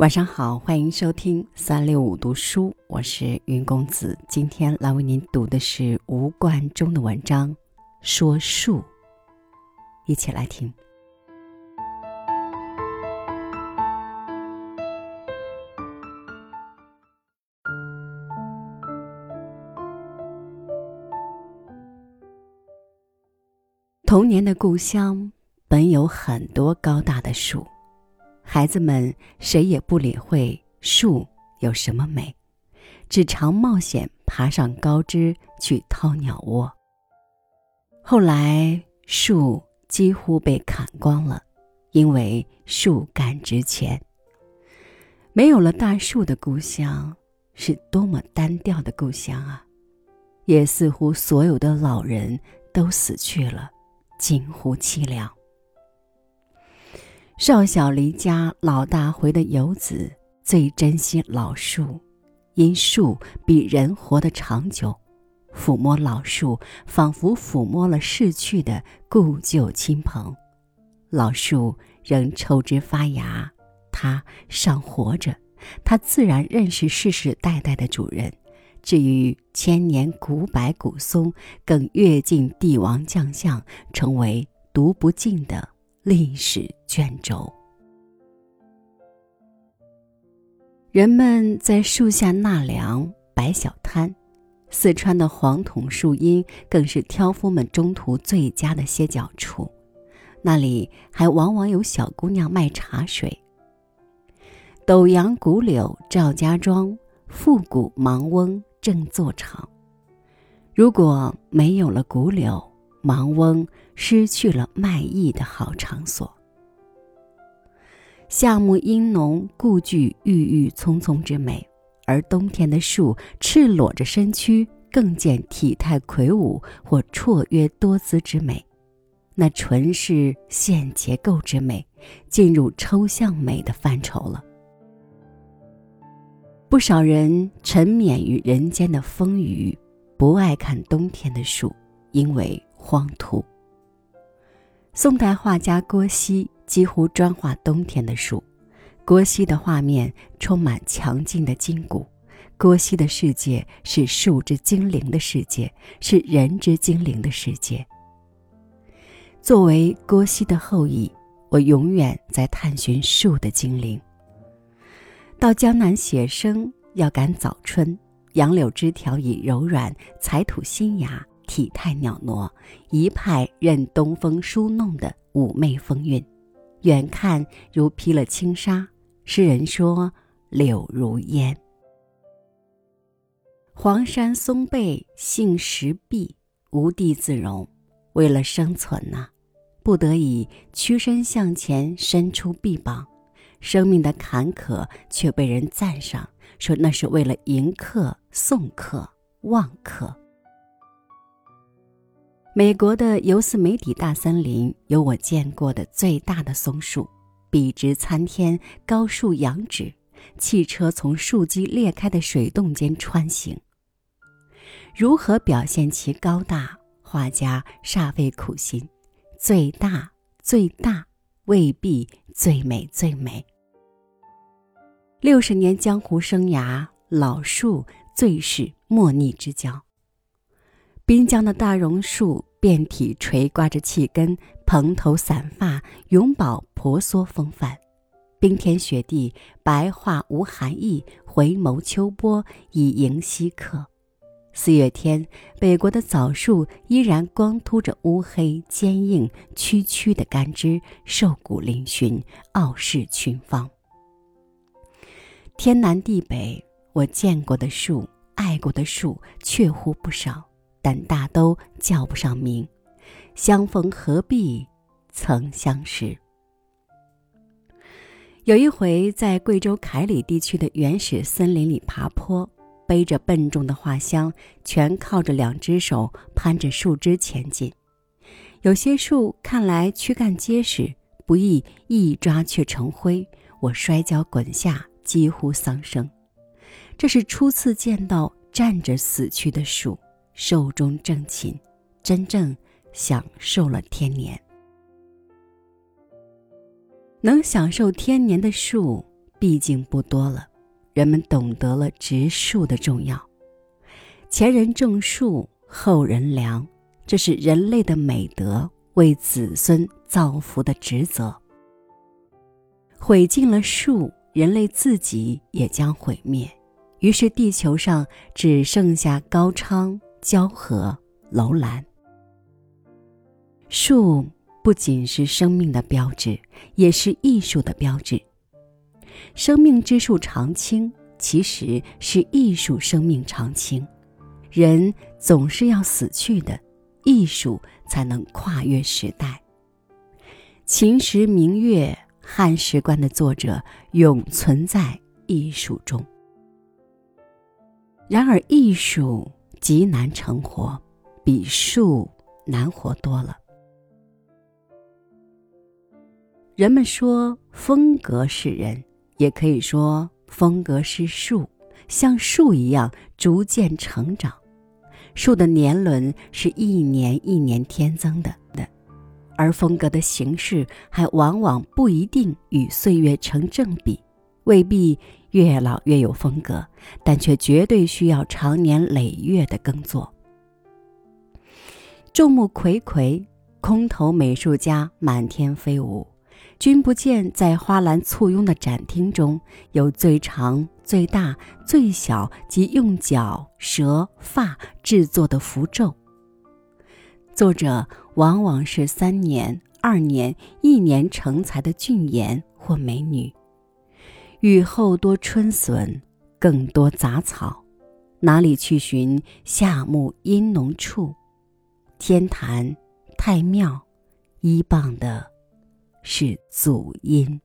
晚上好，欢迎收听三六五读书，我是云公子。今天来为您读的是吴冠中的文章《说树》，一起来听。童年的故乡本有很多高大的树。孩子们谁也不理会树有什么美，只常冒险爬上高枝去掏鸟窝。后来树几乎被砍光了，因为树干值钱。没有了大树的故乡，是多么单调的故乡啊！也似乎所有的老人都死去了，近乎凄凉。少小离家老大回的游子最珍惜老树，因树比人活得长久。抚摸老树，仿佛抚摸了逝去的故旧亲朋。老树仍抽枝发芽，它尚活着，它自然认识世世代代的主人。至于千年古柏古松，更阅尽帝王将相，成为读不尽的。历史卷轴，人们在树下纳凉、摆小摊。四川的黄桐树荫更是挑夫们中途最佳的歇脚处，那里还往往有小姑娘卖茶水。斗阳古柳赵家庄，复古芒翁正坐场。如果没有了古柳，盲翁失去了卖艺的好场所。夏木阴浓，故具郁郁葱葱之美；而冬天的树赤裸着身躯，更见体态魁梧或绰约多姿之美。那纯是现结构之美，进入抽象美的范畴了。不少人沉湎于人间的风雨，不爱看冬天的树，因为。荒土。宋代画家郭熙几乎专画冬天的树，郭熙的画面充满强劲的筋骨，郭熙的世界是树之精灵的世界，是人之精灵的世界。作为郭熙的后裔，我永远在探寻树的精灵。到江南写生要赶早春，杨柳枝条已柔软，彩土新芽。体态袅娜，一派任东风梳弄的妩媚风韵，远看如披了轻纱。诗人说：“柳如烟。”黄山松背杏石壁，无地自容。为了生存呐，不得已屈身向前伸出臂膀。生命的坎坷却被人赞赏，说那是为了迎客、送客、望客。美国的尤斯梅底大森林有我见过的最大的松树，笔直参天，高树仰止，汽车从树基裂开的水洞间穿行。如何表现其高大？画家煞费苦心。最大，最大，未必最美，最美。六十年江湖生涯，老树最是莫逆之交。滨江的大榕树遍体垂挂着气根，蓬头散发，永葆婆娑风范。冰天雪地，白桦无寒意，回眸秋波，以迎稀客。四月天，北国的枣树依然光秃着乌黑、坚硬、曲曲的干枝，瘦骨嶙峋，傲视群芳。天南地北，我见过的树，爱过的树，确乎不少。但大都叫不上名，相逢何必曾相识。有一回在贵州凯里地区的原始森林里爬坡，背着笨重的画箱，全靠着两只手攀着树枝前进。有些树看来躯干结实，不易一抓却成灰，我摔跤滚下，几乎丧生。这是初次见到站着死去的树。寿终正寝，真正享受了天年。能享受天年的树，毕竟不多了，人们懂得了植树的重要。前人种树，后人粮，这是人类的美德，为子孙造福的职责。毁尽了树，人类自己也将毁灭，于是地球上只剩下高昌、交河、楼兰。树不仅是生命的标志，也是艺术的标志。生命之树常青，其实是艺术生命常青。人总是要死去的，艺术才能跨越时代。秦时明月。汉时关的作者永存在艺术中。然而，艺术极难成活，比树难活多了。人们说风格是人，也可以说风格是树，像树一样逐渐成长。树的年轮是一年一年添增的。而风格的形式还往往不一定与岁月成正比，未必越老越有风格，但却绝对需要长年累月的耕作。众目睽睽，空头美术家满天飞舞，君不见在花篮簇拥的展厅中有最长、最大、最小及用角、蛇、发制作的符咒。作者往往是三年、二年、一年成才的俊颜或美女。雨后多春笋，更多杂草，哪里去寻夏木阴浓处？天坛、太庙，依傍的是祖荫。